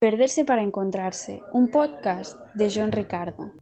Perderse para encontrarse, un podcast de John Ricardo.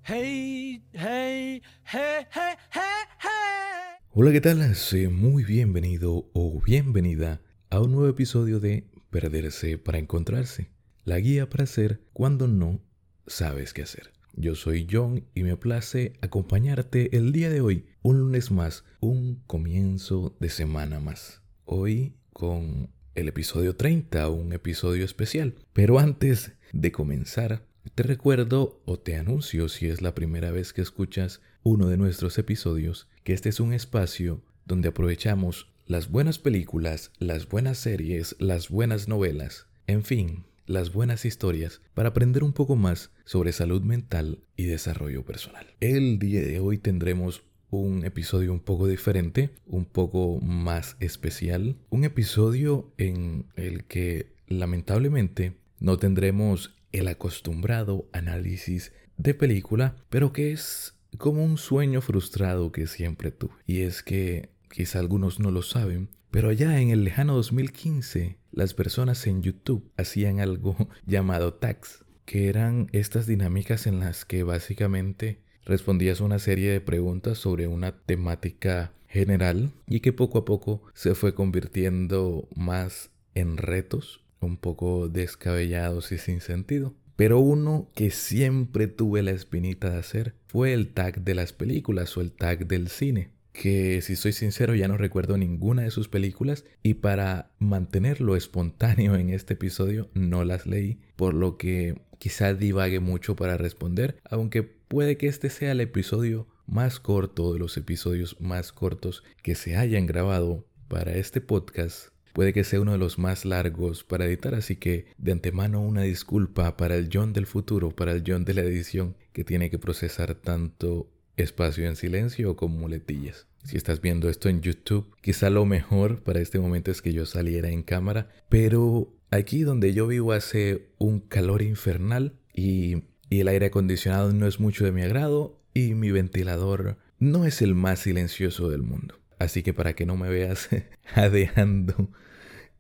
Hola, ¿qué tal? Sé muy bienvenido o bienvenida a un nuevo episodio de Perderse para encontrarse, la guía para hacer cuando no sabes qué hacer. Yo soy John y me place acompañarte el día de hoy, un lunes más, un comienzo de semana más. Hoy con el episodio 30, un episodio especial. Pero antes de comenzar, te recuerdo o te anuncio si es la primera vez que escuchas uno de nuestros episodios, que este es un espacio donde aprovechamos las buenas películas, las buenas series, las buenas novelas, en fin, las buenas historias para aprender un poco más sobre salud mental y desarrollo personal. El día de hoy tendremos un episodio un poco diferente, un poco más especial, un episodio en el que lamentablemente no tendremos el acostumbrado análisis de película, pero que es como un sueño frustrado que siempre tuve. Y es que quizá algunos no lo saben, pero allá en el lejano 2015 las personas en YouTube hacían algo llamado tags, que eran estas dinámicas en las que básicamente respondías una serie de preguntas sobre una temática general y que poco a poco se fue convirtiendo más en retos, un poco descabellados y sin sentido. Pero uno que siempre tuve la espinita de hacer fue el tag de las películas o el tag del cine que si soy sincero ya no recuerdo ninguna de sus películas y para mantenerlo espontáneo en este episodio no las leí, por lo que quizá divague mucho para responder, aunque Puede que este sea el episodio más corto de los episodios más cortos que se hayan grabado para este podcast. Puede que sea uno de los más largos para editar, así que de antemano una disculpa para el John del futuro, para el John de la edición, que tiene que procesar tanto espacio en silencio como muletillas. Si estás viendo esto en YouTube, quizá lo mejor para este momento es que yo saliera en cámara, pero aquí donde yo vivo hace un calor infernal y y el aire acondicionado no es mucho de mi agrado y mi ventilador no es el más silencioso del mundo. Así que para que no me veas jadeando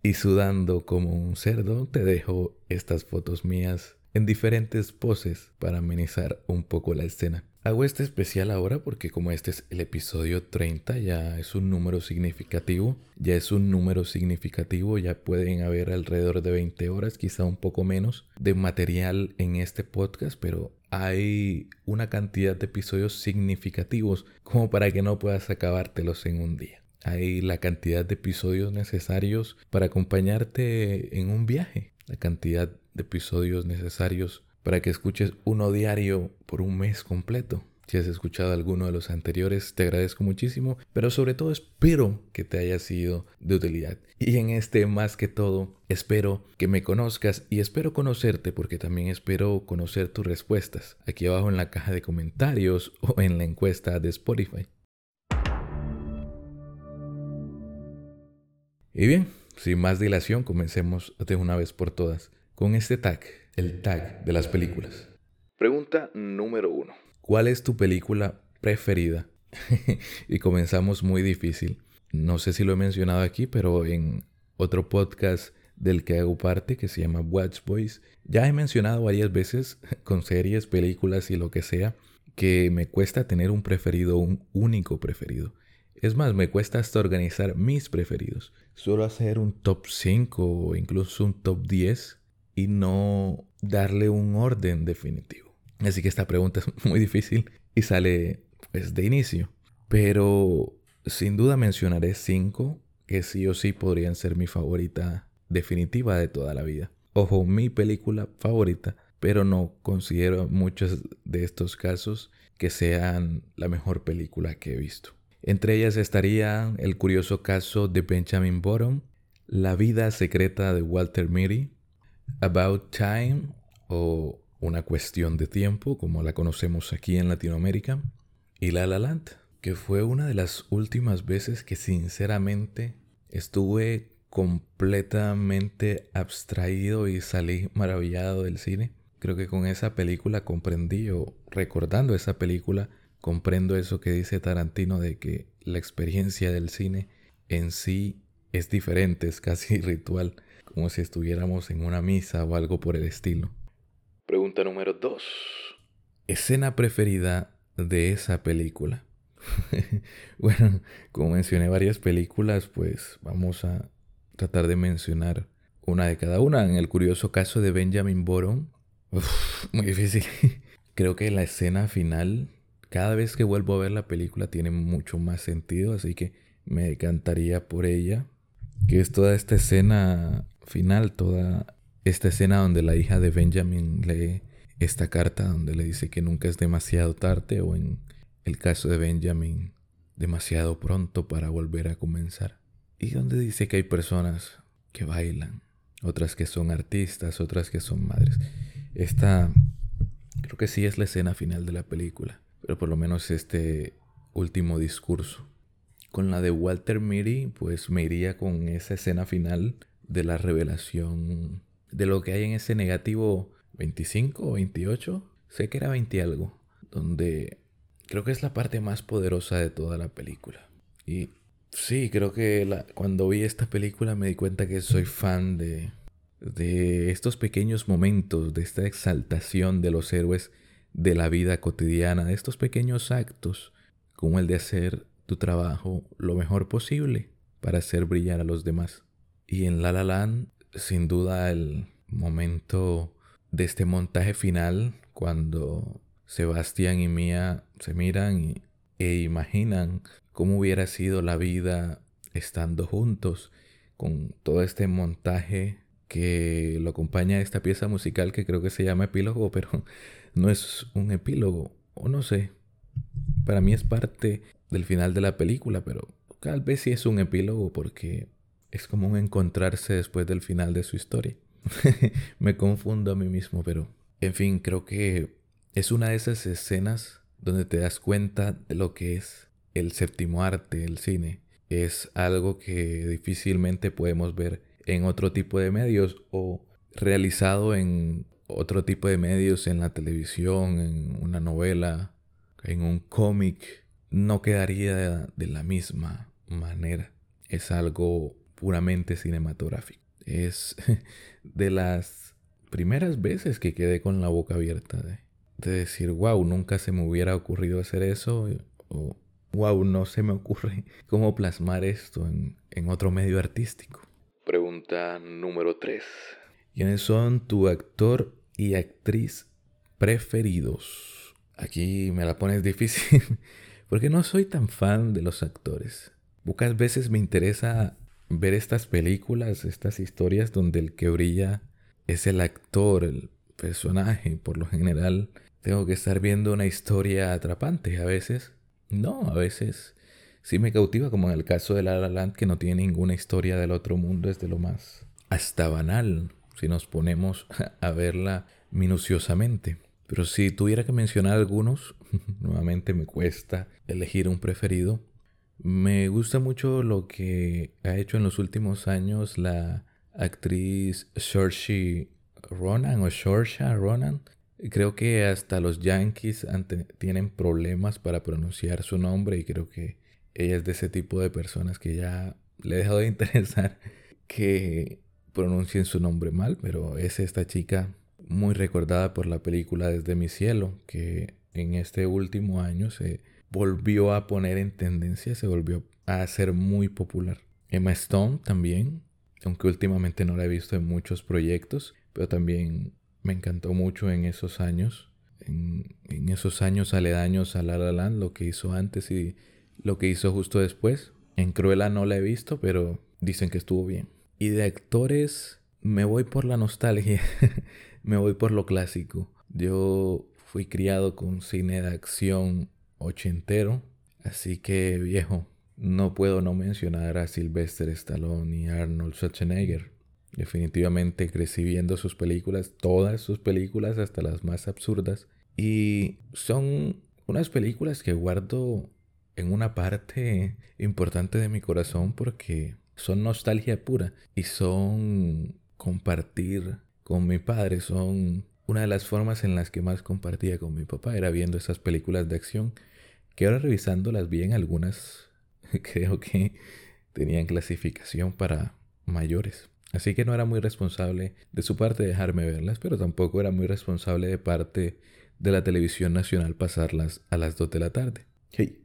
y sudando como un cerdo, te dejo estas fotos mías en diferentes poses para amenizar un poco la escena. Hago este especial ahora porque como este es el episodio 30, ya es un número significativo, ya es un número significativo, ya pueden haber alrededor de 20 horas, quizá un poco menos, de material en este podcast, pero hay una cantidad de episodios significativos como para que no puedas acabártelos en un día. Hay la cantidad de episodios necesarios para acompañarte en un viaje, la cantidad de episodios necesarios para que escuches uno diario por un mes completo. Si has escuchado alguno de los anteriores, te agradezco muchísimo, pero sobre todo espero que te haya sido de utilidad. Y en este más que todo, espero que me conozcas y espero conocerte porque también espero conocer tus respuestas aquí abajo en la caja de comentarios o en la encuesta de Spotify. Y bien, sin más dilación, comencemos de una vez por todas con este tag el tag de las películas. Pregunta número uno. ¿Cuál es tu película preferida? y comenzamos muy difícil. No sé si lo he mencionado aquí, pero en otro podcast del que hago parte, que se llama Watch Boys, ya he mencionado varias veces con series, películas y lo que sea, que me cuesta tener un preferido, un único preferido. Es más, me cuesta hasta organizar mis preferidos. Suelo hacer un top 5 o incluso un top 10 y no darle un orden definitivo. Así que esta pregunta es muy difícil y sale pues de inicio. Pero sin duda mencionaré cinco que sí o sí podrían ser mi favorita definitiva de toda la vida. Ojo, mi película favorita, pero no considero muchos de estos casos que sean la mejor película que he visto. Entre ellas estaría El curioso caso de Benjamin Bottom, La vida secreta de Walter Mitty, About Time o Una cuestión de tiempo, como la conocemos aquí en Latinoamérica, y La La Land, que fue una de las últimas veces que sinceramente estuve completamente abstraído y salí maravillado del cine. Creo que con esa película comprendí, o recordando esa película, comprendo eso que dice Tarantino de que la experiencia del cine en sí es diferente, es casi ritual como si estuviéramos en una misa o algo por el estilo. Pregunta número 2. Escena preferida de esa película. bueno, como mencioné varias películas, pues vamos a tratar de mencionar una de cada una. En el curioso caso de Benjamin Boron, muy difícil. Creo que la escena final, cada vez que vuelvo a ver la película, tiene mucho más sentido, así que me decantaría por ella. Que es toda esta escena final, toda esta escena donde la hija de Benjamin lee esta carta donde le dice que nunca es demasiado tarde o en el caso de Benjamin, demasiado pronto para volver a comenzar. Y donde dice que hay personas que bailan, otras que son artistas, otras que son madres. Esta creo que sí es la escena final de la película, pero por lo menos este último discurso. Con la de Walter Mitty, pues me iría con esa escena final de la revelación de lo que hay en ese negativo 25 o 28, sé que era 20 algo, donde creo que es la parte más poderosa de toda la película. Y sí, creo que cuando vi esta película me di cuenta que soy fan de, de estos pequeños momentos, de esta exaltación de los héroes de la vida cotidiana, de estos pequeños actos, como el de hacer tu trabajo lo mejor posible para hacer brillar a los demás. Y en La La Land, sin duda el momento de este montaje final, cuando Sebastián y Mía se miran e imaginan cómo hubiera sido la vida estando juntos, con todo este montaje que lo acompaña esta pieza musical que creo que se llama epílogo, pero no es un epílogo, o no sé. Para mí es parte del final de la película, pero tal vez sí es un epílogo porque es como un encontrarse después del final de su historia. Me confundo a mí mismo, pero en fin, creo que es una de esas escenas donde te das cuenta de lo que es el séptimo arte, el cine. Es algo que difícilmente podemos ver en otro tipo de medios o realizado en otro tipo de medios, en la televisión, en una novela, en un cómic, no quedaría de la misma manera. Es algo puramente cinematográfico. Es de las primeras veces que quedé con la boca abierta de, decir, wow, nunca se me hubiera ocurrido hacer eso, o wow, no se me ocurre cómo plasmar esto en, en otro medio artístico. Pregunta número 3. ¿Quiénes son tu actor y actriz preferidos? Aquí me la pones difícil porque no soy tan fan de los actores. Pocas veces me interesa ver estas películas, estas historias donde el que brilla es el actor, el personaje. Por lo general tengo que estar viendo una historia atrapante. A veces no, a veces sí me cautiva, como en el caso de La La Land, que no tiene ninguna historia del otro mundo, es de lo más hasta banal, si nos ponemos a verla minuciosamente. Pero si tuviera que mencionar algunos, nuevamente me cuesta elegir un preferido. Me gusta mucho lo que ha hecho en los últimos años la actriz Saoirse Ronan o Saoirse Ronan. Creo que hasta los Yankees tienen problemas para pronunciar su nombre y creo que ella es de ese tipo de personas que ya le he dejado de interesar que pronuncien su nombre mal, pero es esta chica muy recordada por la película Desde mi cielo, que en este último año se volvió a poner en tendencia, se volvió a ser muy popular. Emma Stone también, aunque últimamente no la he visto en muchos proyectos, pero también me encantó mucho en esos años, en, esos años aledaños a La La Land, lo que hizo antes y lo que hizo justo después. En Cruella no la he visto, pero dicen que estuvo bien. Y de actores me voy por la nostalgia, me voy por lo clásico. Yo fui criado con cine de acción ochentero, así que viejo, no puedo no mencionar a Sylvester Stallone y Arnold Schwarzenegger. Definitivamente crecí viendo sus películas, todas sus películas, hasta las más absurdas. Y son unas películas que guardo en una parte importante de mi corazón porque son nostalgia pura y son compartir con mi padre, son una de las formas en las que más compartía con mi papá, era viendo esas películas de acción que ahora revisándolas bien algunas creo que tenían clasificación para mayores. Así que no era muy responsable de su parte dejarme verlas, pero tampoco era muy responsable de parte de la televisión nacional pasarlas a las 2 de la tarde.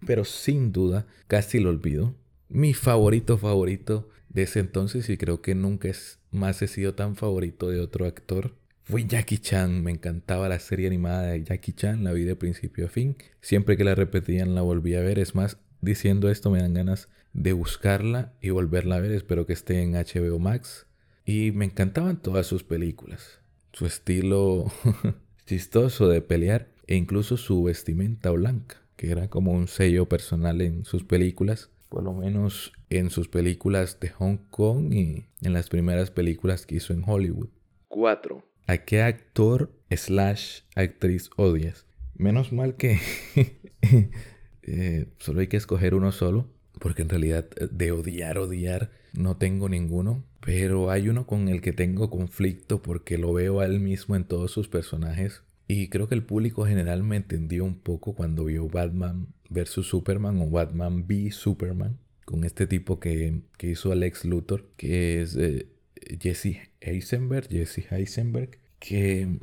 pero sin duda, casi lo olvido. Mi favorito favorito de ese entonces, y creo que nunca más he sido tan favorito de otro actor, fue Jackie Chan. Me encantaba la serie animada de Jackie Chan, la vi de principio a fin. Siempre que la repetían la volví a ver. Es más, diciendo esto me dan ganas de buscarla y volverla a ver. Espero que esté en HBO Max. Y me encantaban todas sus películas. Su estilo chistoso de pelear e incluso su vestimenta blanca, que era como un sello personal en sus películas, por lo menos en sus películas de Hong Kong y en las primeras películas que hizo en Hollywood. 4. ¿A qué actor slash actriz odias? Menos mal que eh, solo hay que escoger uno solo, porque en realidad de odiar, odiar, no tengo ninguno. Pero hay uno con el que tengo conflicto porque lo veo a él mismo en todos sus personajes. Y creo que el público general me entendió un poco cuando vio Batman vs. Superman o Batman v Superman. Con este tipo que, hizo Alex Luthor, que es eh, Jesse Eisenberg. Jesse Eisenberg. Que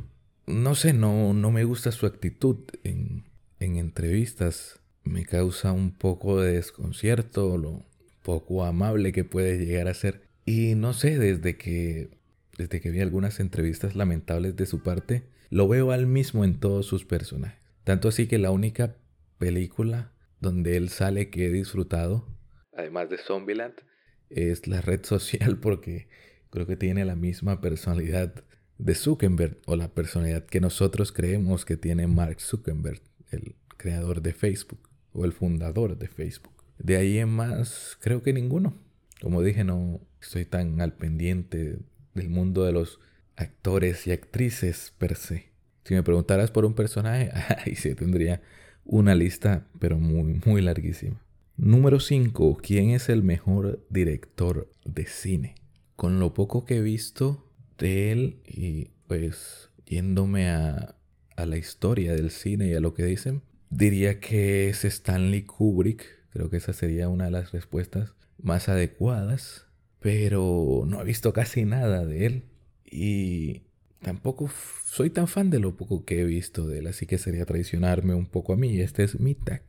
no sé, no, no me gusta su actitud en, en entrevistas. Me causa un poco de desconcierto, lo poco amable que puede llegar a ser. Y no sé, desde que, desde que vi algunas entrevistas lamentables de su parte, lo veo al mismo en todos sus personajes. Tanto así que la única película donde él sale que he disfrutado, además de Zombieland, es la red social porque creo que tiene la misma personalidad de Zuckerberg o la personalidad que nosotros creemos que tiene Mark Zuckerberg, el creador de Facebook o el fundador de Facebook. De ahí en más, creo que ninguno. Como dije, no estoy tan al pendiente del mundo de los actores y actrices per se. Si me preguntaras por un personaje, ahí sí tendría una lista, pero muy, muy larguísima. Número 5. ¿Quién es el mejor director de cine? Con lo poco que he visto de él y pues yéndome a, a la historia del cine y a lo que dicen, diría que es Stanley Kubrick. Creo que esa sería una de las respuestas más adecuadas, pero no he visto casi nada de él y tampoco soy tan fan de lo poco que he visto de él, así que sería traicionarme un poco a mí. Este es mi tag.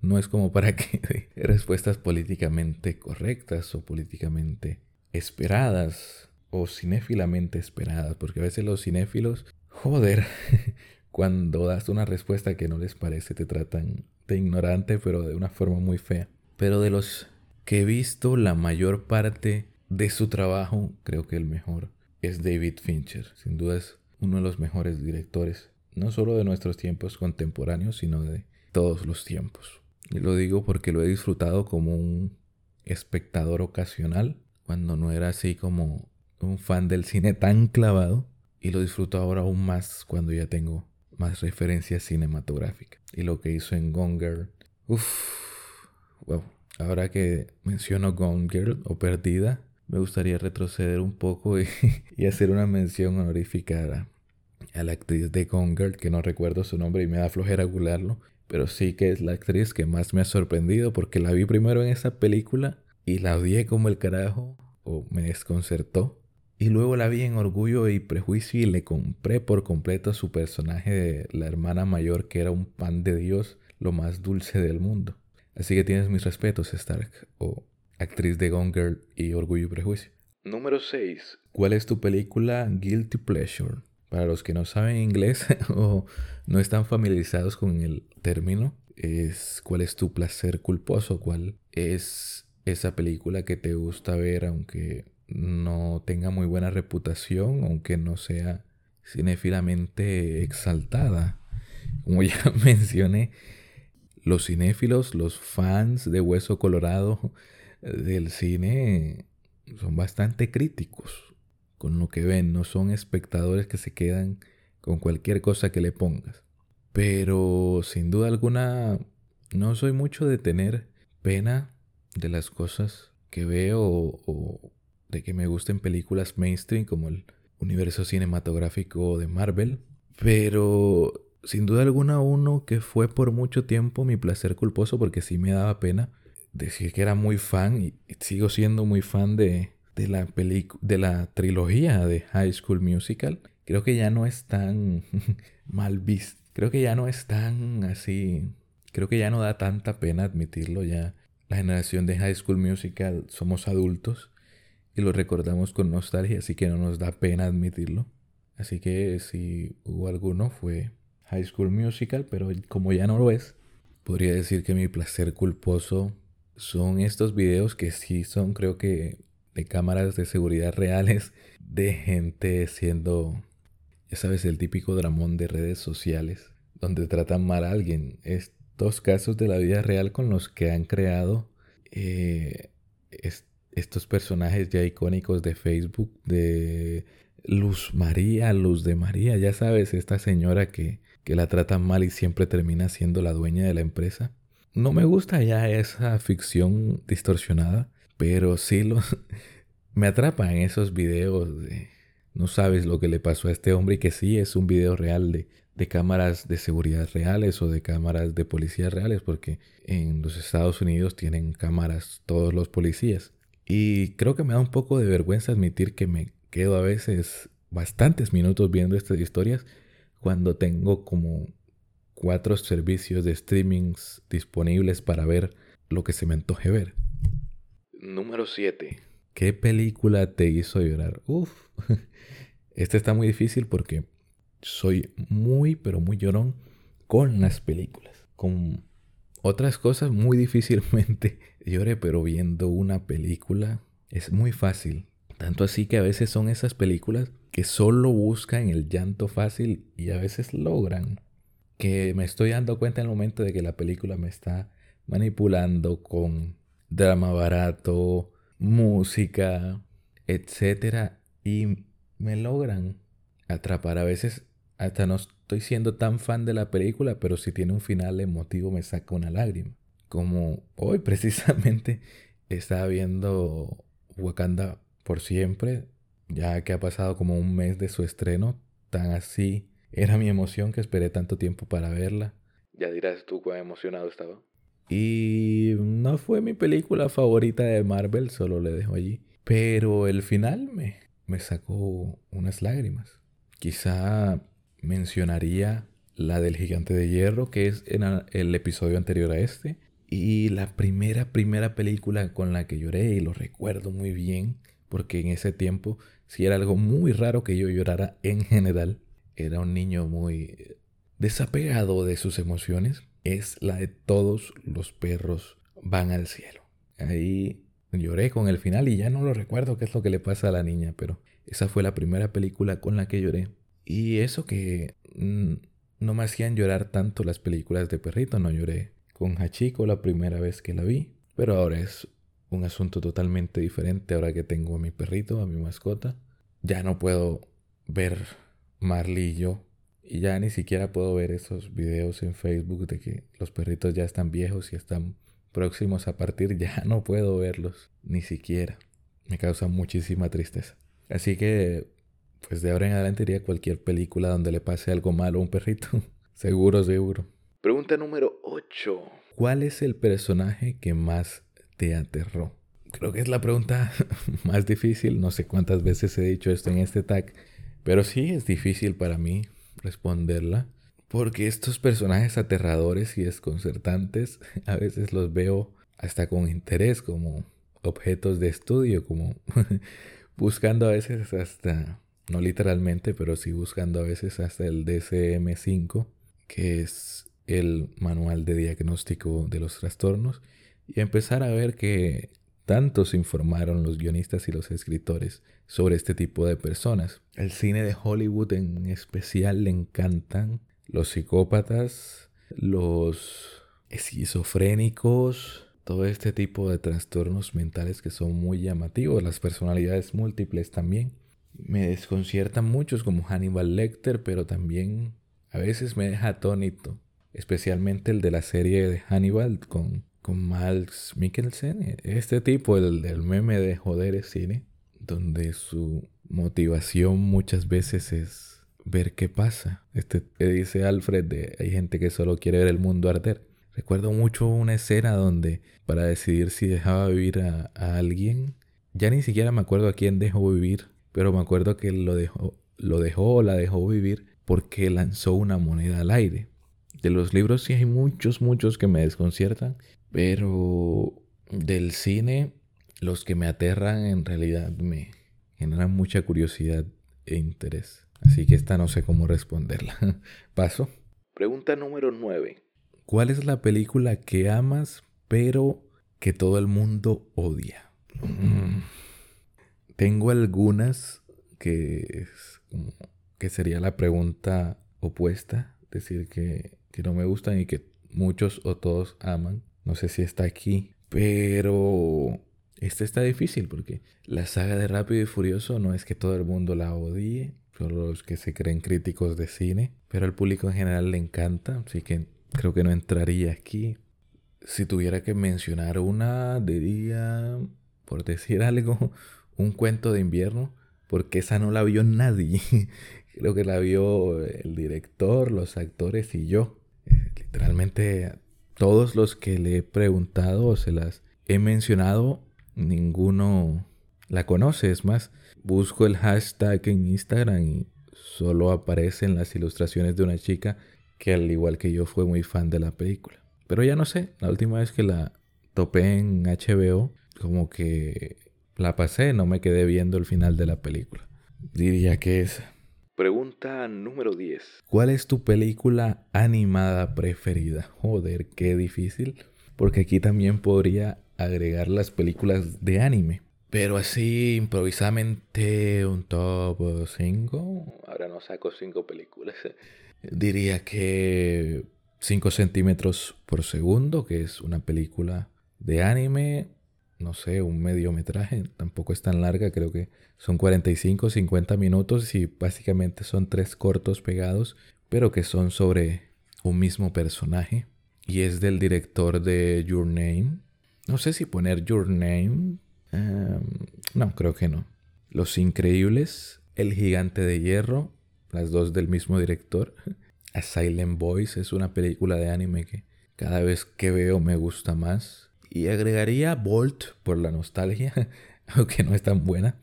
No es como para que respuestas políticamente correctas o políticamente esperadas o cinéfilamente esperadas, porque a veces los cinéfilos, joder, cuando das una respuesta que no les parece, te tratan de ignorante, pero de una forma muy fea. Pero de los que he visto la mayor parte de su trabajo, creo que el mejor es David Fincher. Sin duda es uno de los mejores directores, no solo de nuestros tiempos contemporáneos, sino de todos los tiempos. Y lo digo porque lo he disfrutado como un espectador ocasional, cuando no era así como un fan del cine tan clavado, y lo disfruto ahora aún más cuando ya tengo más referencias cinematográficas. Y lo que hizo en Gone Girl, uff, wow, Ahora que menciono Gone Girl o Perdida, me gustaría retroceder un poco y, hacer una mención honorífica a, la actriz de Gone Girl, que no recuerdo su nombre y me da flojera googlearlo, pero sí que es la actriz que más me ha sorprendido porque la vi primero en esa película y la odié como el carajo o me desconcertó. Y luego la vi en Orgullo y Prejuicio y le compré por completo su personaje de la hermana mayor que era un pan de Dios, lo más dulce del mundo. Así que tienes mis respetos, Stark, o actriz de Gone Girl y Orgullo y Prejuicio. Número 6. ¿Cuál es tu película Guilty Pleasure? Para los que no saben inglés o no están familiarizados con el término, es cuál es tu placer culposo, cuál es esa película que te gusta ver aunque no tenga muy buena reputación, aunque no sea cinefilamente exaltada. Como ya mencioné, los cinéfilos, los fans de Hueso Colorado del cine son bastante críticos con lo que ven, no son espectadores que se quedan con cualquier cosa que le pongas. Pero sin duda alguna no soy mucho de tener pena de las cosas que veo o, de que me gusten películas mainstream como el universo cinematográfico de Marvel. Pero sin duda alguna uno que fue por mucho tiempo mi placer culposo porque sí me daba pena decir que era muy fan y sigo siendo muy fan de de la, de la trilogía de High School Musical, creo que ya no es tan mal visto. Creo que ya no es tan así. Creo que ya no da tanta pena admitirlo. Ya la generación de High School Musical somos adultos y lo recordamos con nostalgia, así que no nos da pena admitirlo. Así que si hubo alguno fue High School Musical, pero como ya no lo es, podría decir que mi placer culposo son estos videos que sí son, creo que, de cámaras de seguridad reales de gente siendo, ya sabes, el típico dramón de redes sociales, donde tratan mal a alguien. Estos casos de la vida real con los que han creado eh, estos personajes ya icónicos de Facebook, de Luz María, Luz de María, ya sabes, esta señora que, que la tratan mal y siempre termina siendo la dueña de la empresa. No me gusta ya esa ficción distorsionada, pero sí los, me atrapan esos videos de no sabes lo que le pasó a este hombre y que sí es un video real de, de cámaras de seguridad reales o de cámaras de policía reales, porque en los Estados Unidos tienen cámaras todos los policías. Y creo que me da un poco de vergüenza admitir que me quedo a veces bastantes minutos viendo estas historias cuando tengo como cuatro servicios de streamings disponibles para ver lo que se me antoje ver. Número 7. ¿Qué película te hizo llorar? Uf, este está muy difícil porque soy muy, pero muy llorón con las películas. Con otras cosas muy difícilmente lloré, pero viendo una película es muy fácil. Tanto así que a veces son esas películas que solo buscan el llanto fácil y a veces logran que me estoy dando cuenta en el momento de que la película me está manipulando con drama barato, música, etcétera y me logran atrapar. A veces hasta no estoy siendo tan fan de la película, pero si tiene un final emotivo me saca una lágrima. Como hoy precisamente estaba viendo Wakanda por siempre, ya que ha pasado como un mes de su estreno, tan así era mi emoción que esperé tanto tiempo para verla. Ya dirás tú cuán emocionado estaba. Y no fue mi película favorita de Marvel, solo le dejo allí. Pero el final me, me sacó unas lágrimas. Quizá mencionaría la del gigante de hierro, que es en el episodio anterior a este. Y la primera, primera película con la que lloré, y lo recuerdo muy bien, porque en ese tiempo sí era algo muy raro que yo llorara en general era un niño muy desapegado de sus emociones, es la de todos los perros van al cielo. Ahí lloré con el final y ya no lo recuerdo qué es lo que le pasa a la niña, pero esa fue la primera película con la que lloré. Y eso que mm, no me hacían llorar tanto las películas de perrito, no lloré con Hachiko la primera vez que la vi, pero ahora es un asunto totalmente diferente ahora que tengo a mi perrito, a mi mascota. Ya no puedo ver Marley y yo. Y ya ni siquiera puedo ver esos videos en Facebook de que los perritos ya están viejos y están próximos a partir. Ya no puedo verlos, ni siquiera. Me causa muchísima tristeza. Así que, pues de ahora en adelante iría a cualquier película donde le pase algo malo a un perrito. seguro, seguro. Pregunta número 8. ¿Cuál es el personaje que más te aterró? Creo que es la pregunta más difícil. No sé cuántas veces he dicho esto en este tag. Pero sí es difícil para mí responderla, porque estos personajes aterradores y desconcertantes a veces los veo hasta con interés como objetos de estudio, como buscando a veces hasta, no literalmente, pero sí buscando a veces hasta el DCM5, que es el manual de diagnóstico de los trastornos, y empezar a ver que tantos informaron los guionistas y los escritores sobre este tipo de personas. El cine de Hollywood en especial le encantan los psicópatas, los esquizofrénicos, todo este tipo de trastornos mentales que son muy llamativos, las personalidades múltiples también. Me desconciertan muchos como Hannibal Lecter, pero también a veces me deja atónito, especialmente el de la serie de Hannibal con con Max Mikkelsen, este tipo, el del meme de joder es cine, donde su motivación muchas veces es ver qué pasa. Este dice Alfred de hay gente que solo quiere ver el mundo arder. Recuerdo mucho una escena donde para decidir si dejaba vivir a, alguien, ya ni siquiera me acuerdo a quién dejó vivir, pero me acuerdo que lo dejó, lo dejó o la dejó vivir porque lanzó una moneda al aire. De los libros sí hay muchos, muchos que me desconciertan, pero del cine los que me aterran en realidad me generan mucha curiosidad e interés. Así que esta no sé cómo responderla. Paso. Pregunta número 9. ¿Cuál es la película que amas pero que todo el mundo odia? Mm. Tengo algunas que, que sería la pregunta opuesta, decir que, que no me gustan y que muchos o todos aman. No sé si está aquí, pero esta está difícil porque la saga de Rápido y Furioso no es que todo el mundo la odie, solo los que se creen críticos de cine, pero al público en general le encanta, así que creo que no entraría aquí. Si tuviera que mencionar una, diría, por decir algo, un cuento de invierno, porque esa no la vio nadie. creo que la vio el director, los actores y yo. Eh, literalmente todos los que le he preguntado o se las he mencionado ninguno la conoce. Es más, busco el hashtag en Instagram y solo aparecen las ilustraciones de una chica que al igual que yo fue muy fan de la película. Pero ya no sé, la última vez que la topé en HBO, como que la pasé, no me quedé viendo el final de la película. Diría que es... Pregunta número 10. ¿Cuál es tu película animada preferida? Joder, qué difícil. Porque aquí también podría agregar las películas de anime. Pero así improvisadamente un top 5. Ahora no saco 5 películas. Diría que 5 centímetros por segundo, que es una película de anime. No sé, un mediometraje. Tampoco es tan larga, creo que son 45, 50 minutos y básicamente son tres cortos pegados, pero que son sobre un mismo personaje. Y es del director de Your Name, no sé si poner Your Name. Em, no, creo que no. Los Increíbles, El Gigante de Hierro, las dos del mismo director. A Silent Voice es una película de anime que cada vez que veo me gusta más. Y agregaría Bolt por la nostalgia, aunque no es tan buena.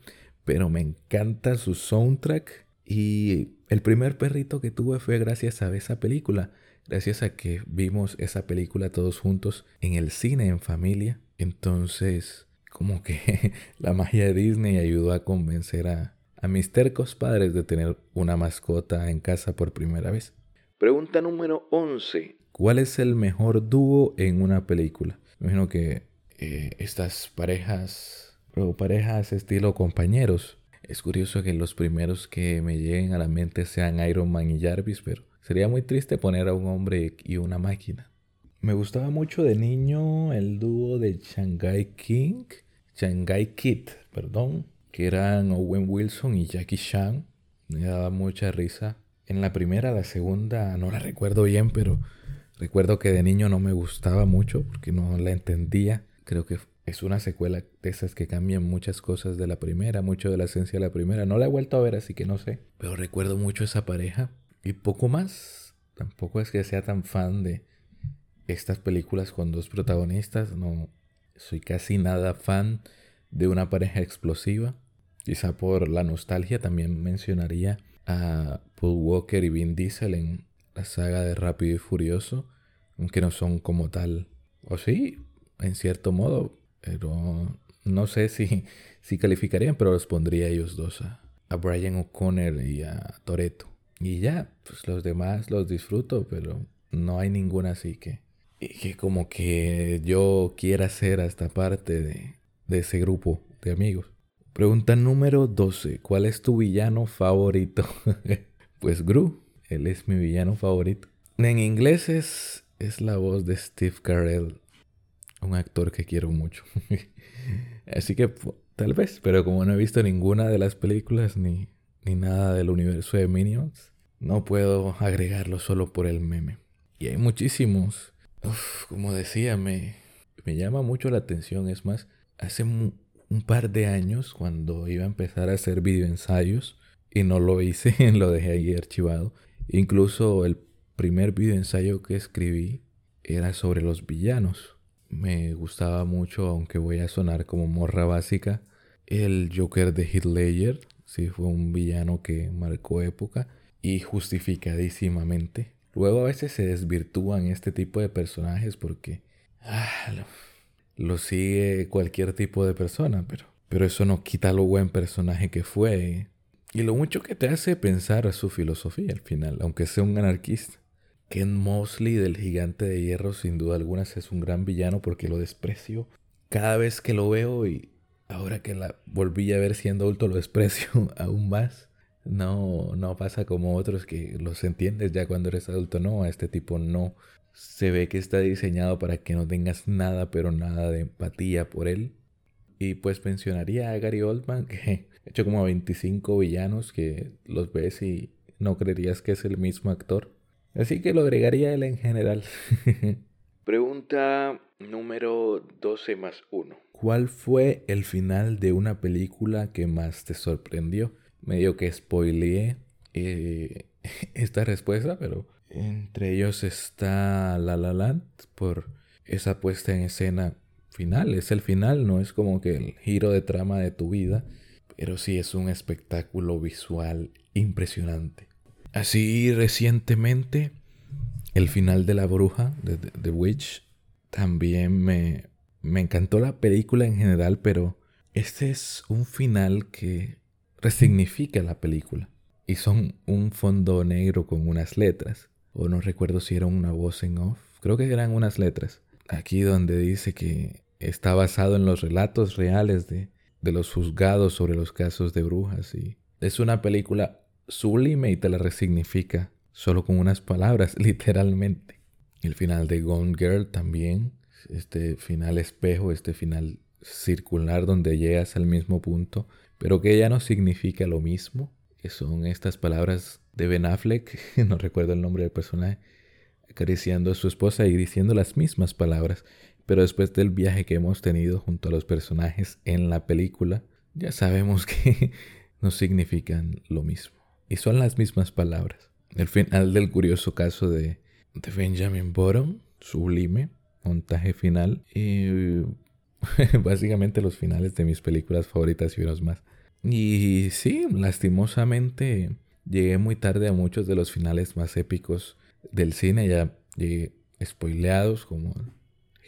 Pero me encanta su soundtrack. Y el primer perrito que tuve fue gracias a esa película gracias a que vimos esa película todos juntos en el cine en familia. Entonces, como que la magia de Disney ayudó a convencer a, a mis tercos padres de tener una mascota en casa por primera vez. Pregunta número 11. ¿Cuál es el mejor dúo en una película? Me imagino que eh, estas parejas, o parejas estilo compañeros. Es curioso que los primeros que me lleguen a la mente sean Iron Man y Jarvis, pero Sería muy triste poner a un hombre y una máquina. Me gustaba mucho de niño el dúo de Shanghai King, Shanghai Kid, perdón, que eran Owen Wilson y Jackie Chan. Me daba mucha risa. En la primera, la segunda, no la recuerdo bien, pero recuerdo que de niño no me gustaba mucho porque no la entendía. Creo que es una secuela de esas que cambian muchas cosas de la primera, mucho de la esencia de la primera. No la he vuelto a ver, así que no sé. Pero recuerdo mucho esa pareja. Y poco más. Tampoco es que sea tan fan de estas películas con dos protagonistas. No soy casi nada fan de una pareja explosiva. Quizá por la nostalgia también mencionaría a Paul Walker y Vin Diesel en la saga de Rápido y Furioso. Aunque no son como tal. O sí, en cierto modo. Pero no sé si, si calificarían, pero los pondría ellos dos. A, a Brian O'Connor y a Toreto. Y ya, pues los demás los disfruto, pero no hay ninguna así que, que como que yo quiera ser hasta parte de, de ese grupo de amigos. Pregunta número 12. ¿Cuál es tu villano favorito? pues Gru, él es mi villano favorito. En inglés es, es la voz de Steve Carell, un actor que quiero mucho. Así que tal vez, pero como no he visto ninguna de las películas ni, ni nada del universo de Minions. No puedo agregarlo solo por el meme. Y hay muchísimos. como decía, me, me llama mucho la atención. Es más, hace un, par de años, cuando iba a empezar a hacer videoensayos, y no lo hice, lo dejé ahí archivado. Incluso el primer videoensayo que escribí era sobre los villanos. Me gustaba mucho, aunque voy a sonar como morra básica, El Joker de Ledger, sí, fue un villano que marcó época y justificadísimamente. Luego a veces se desvirtúan este tipo de personajes porque ah, lo, sigue cualquier tipo de persona, pero, pero eso no quita lo buen personaje que fue. Y lo mucho que te hace pensar a su filosofía al final, aunque sea un anarquista. Ken Mosley del Gigante de Hierro sin duda alguna es un gran villano porque lo desprecio cada vez que lo veo y ahora que la volví a ver siendo adulto lo desprecio aún más. No, no pasa como otros que los entiendes ya cuando eres adulto. No, a este tipo no. Se ve que está diseñado para que no tengas nada, pero nada de empatía por él. Y pues mencionaría a Gary Oldman, que ha hecho como 25 villanos que los ves y no creerías que es el mismo actor. Así que lo agregaría él en general. Pregunta número 12 más 1. ¿Cuál fue el final de una película que más te sorprendió? Medio que spoileé eh, esta respuesta, pero entre ellos está La La Land por esa puesta en escena final. Es el final, no es como que el giro de trama de tu vida, pero sí es un espectáculo visual impresionante. Así recientemente, el final de La Bruja, de The Witch, también me, me encantó la película en general, pero este es un final que resignifica la película. Y son un fondo negro con unas letras. O no recuerdo si era una voz en off. Creo que eran unas letras. Aquí donde dice que está basado en los relatos reales de, de los juzgados sobre los casos de brujas. Y es una película sublime y te la resignifica solo con unas palabras, literalmente. El final de Gone Girl también, este final espejo, este final circular donde llegas al mismo punto, pero que ya no significa lo mismo, que son estas palabras de Ben Affleck, no recuerdo el nombre del personaje, acariciando a su esposa y diciendo las mismas palabras, pero después del viaje que hemos tenido junto a los personajes en la película, ya sabemos que no significan lo mismo. Y son las mismas palabras. El final del curioso caso de de Benjamin Bottom, sublime, montaje final y básicamente los finales de mis películas favoritas y unos más. Y sí, lastimosamente llegué muy tarde a muchos de los finales más épicos del cine, ya llegué spoileados como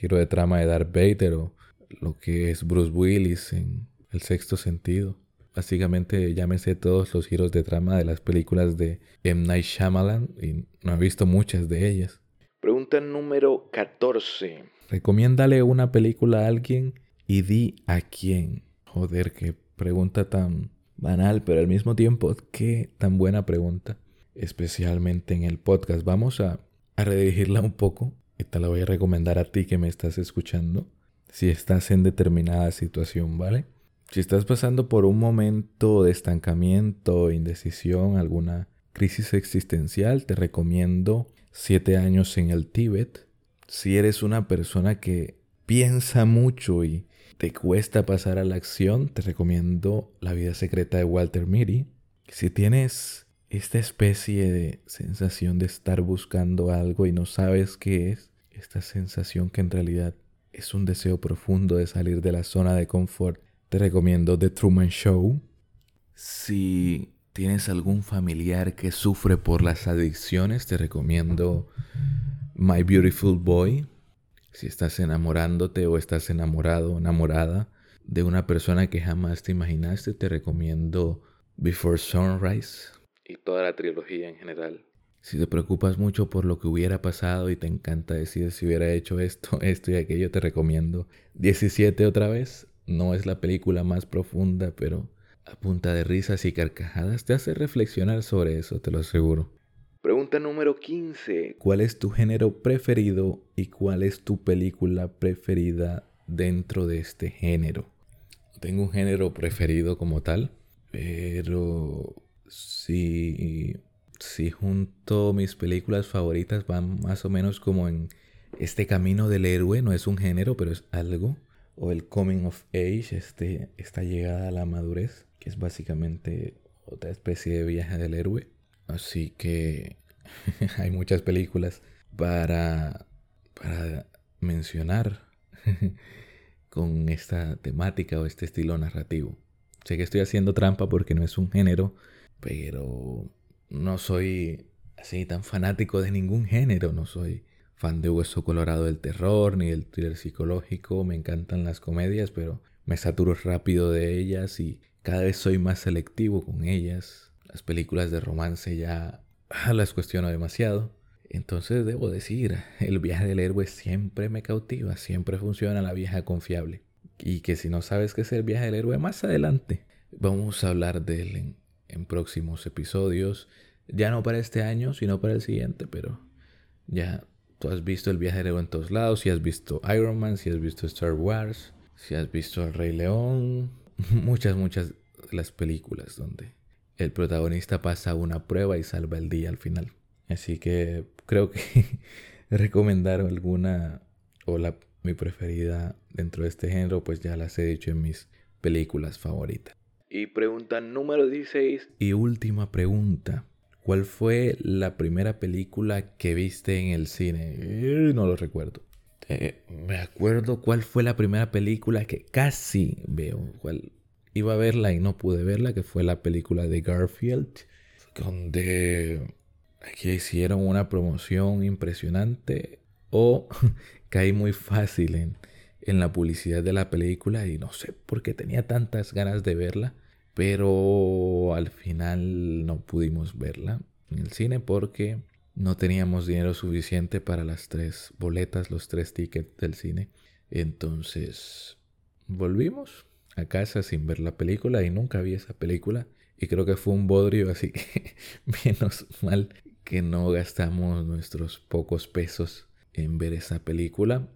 giro de trama de Darth Vader o lo que es Bruce Willis en El sexto sentido. Básicamente ya me sé todos los giros de trama de las películas de M. Night Shyamalan y no he visto muchas de ellas. Pregunta número 14. Recomiéndale una película a alguien y di a quién. Joder, qué pregunta tan banal, pero al mismo tiempo qué tan buena pregunta. Especialmente en el podcast. Vamos a, a redirigirla un poco. Te la voy a recomendar a ti que me estás escuchando. Si estás en determinada situación, ¿vale? Si estás pasando por un momento de estancamiento, indecisión, alguna crisis existencial, te recomiendo Siete años en el Tíbet. Si eres una persona que piensa mucho y te cuesta pasar a la acción, te recomiendo La vida secreta de Walter Mitty. Si tienes esta especie de sensación de estar buscando algo y no sabes qué es, esta sensación que en realidad es un deseo profundo de salir de la zona de confort te recomiendo The Truman Show. Si tienes algún familiar que sufre por las adicciones, te recomiendo My Beautiful Boy. Si estás enamorándote o estás enamorado, enamorada de una persona que jamás te imaginaste, te recomiendo Before Sunrise y toda la trilogía en general. Si te preocupas mucho por lo que hubiera pasado y te encanta decir si hubiera hecho esto, esto y aquello, te recomiendo 17 otra vez no es la película más profunda, pero a punta de risas y carcajadas te hace reflexionar sobre eso, te lo aseguro. Pregunta número 15. ¿Cuál es tu género preferido y cuál es tu película preferida dentro de este género? Tengo un género preferido como tal, pero si, si junto mis películas favoritas van más o menos como en este camino del héroe, no es un género, pero es algo o el coming of age, este, esta llegada a la madurez, que es básicamente otra especie de viaje del héroe. Así que hay muchas películas para, para mencionar con esta temática o este estilo narrativo. Sé que estoy haciendo trampa porque no es un género, pero no soy así tan fanático de ningún género. No soy fan de Hueso Colorado del terror ni del thriller psicológico. Me encantan las comedias, pero me saturo rápido de ellas y cada vez soy más selectivo con ellas. Las películas de romance ya las cuestiono demasiado. Entonces debo decir, el viaje del héroe siempre me cautiva, siempre funciona la vieja confiable. Y que si no sabes qué es el viaje del héroe, más adelante vamos a hablar de él en próximos episodios. Ya no para este año, sino para el siguiente, pero ya tú has visto el viaje del héroe en todos lados, si has visto Iron Man, si has visto Star Wars, si has visto El Rey León, muchas, muchas las películas donde el protagonista pasa una prueba y salva el día al final. Así que creo que recomendar alguna o la, mi preferida dentro de este género, pues ya las he dicho en mis películas favoritas. Y pregunta número 16 y última pregunta. ¿Cuál fue la primera película que viste en el cine? No lo recuerdo. Eh, me acuerdo cuál fue la primera película que casi veo. Iba a verla y no pude verla, que fue la película de Garfield, donde aquí hicieron una promoción impresionante o caí muy fácil en, en la publicidad de la película y no sé por qué tenía tantas ganas de verla, pero al final no pudimos verla en el cine porque no teníamos dinero suficiente para las tres boletas, los tres tickets del cine. Entonces volvimos a casa sin ver la película y nunca vi esa película. Y creo que fue un bodrio, así que menos mal que no gastamos nuestros pocos pesos en ver esa película.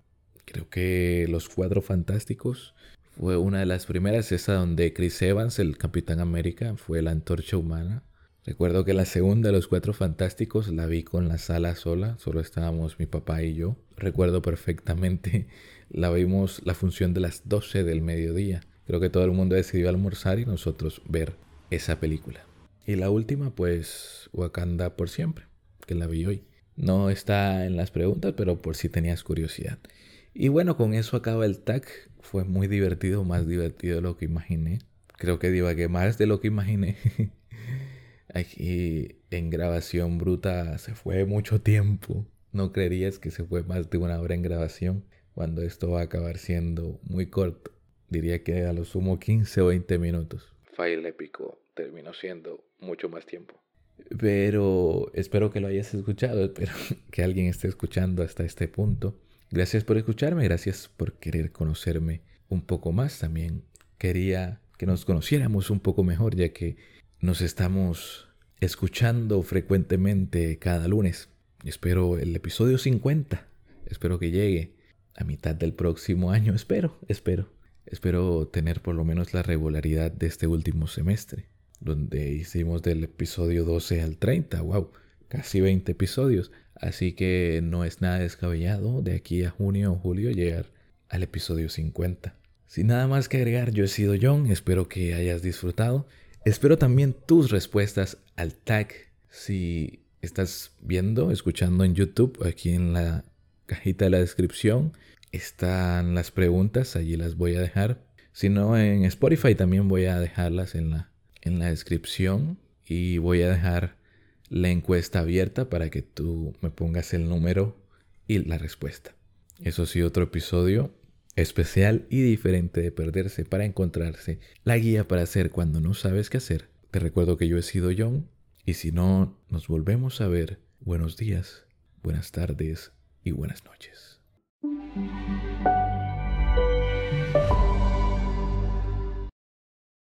Creo que Los Cuatro Fantásticos fue una de las primeras, esa donde Chris Evans, el Capitán América, fue la antorcha humana. Recuerdo que la segunda de Los Cuatro Fantásticos la vi con la sala sola, solo estábamos mi papá y yo. Recuerdo perfectamente, la vimos la función de las 12 del mediodía. Creo que todo el mundo decidió almorzar y nosotros ver esa película. Y la última, pues, Wakanda por siempre, que la vi hoy. No está en las preguntas, pero por si tenías curiosidad. Y bueno, con eso acaba el tag. Fue muy divertido, más divertido de lo que imaginé. Creo que divagué más de lo que imaginé. Aquí en grabación bruta se fue mucho tiempo. No creerías que se fue más de una hora en grabación cuando esto va a acabar siendo muy corto. Diría que a lo sumo 15 o 20 minutos. File épico terminó siendo mucho más tiempo. Pero espero que lo hayas escuchado, espero que alguien esté escuchando hasta este punto. Gracias por escucharme, gracias por querer conocerme un poco más. También quería que nos conociéramos un poco mejor, ya que nos estamos escuchando frecuentemente cada lunes. Espero el episodio 50. Espero que llegue a mitad del próximo año. Espero, espero. Espero tener por lo menos la regularidad de este último semestre, donde hicimos del episodio 12 al 30. ¡Wow! Casi 20 episodios. Así que no es nada descabellado de aquí a junio o julio llegar al episodio 50. Sin nada más que agregar, yo he sido John. Espero que hayas disfrutado Espero también tus respuestas al tag. Si estás viendo, escuchando en YouTube, aquí en la cajita de la descripción están las preguntas, allí las voy a dejar. Si no, en Spotify también voy a dejarlas en la, en la descripción y voy a dejar la encuesta abierta para que tú me pongas el número y la respuesta. Eso sí, otro episodio especial y diferente de perderse para encontrarse, la guía para hacer cuando no sabes qué hacer. Te recuerdo que yo he sido John y si no nos volvemos a ver, buenos días, buenas tardes y buenas noches.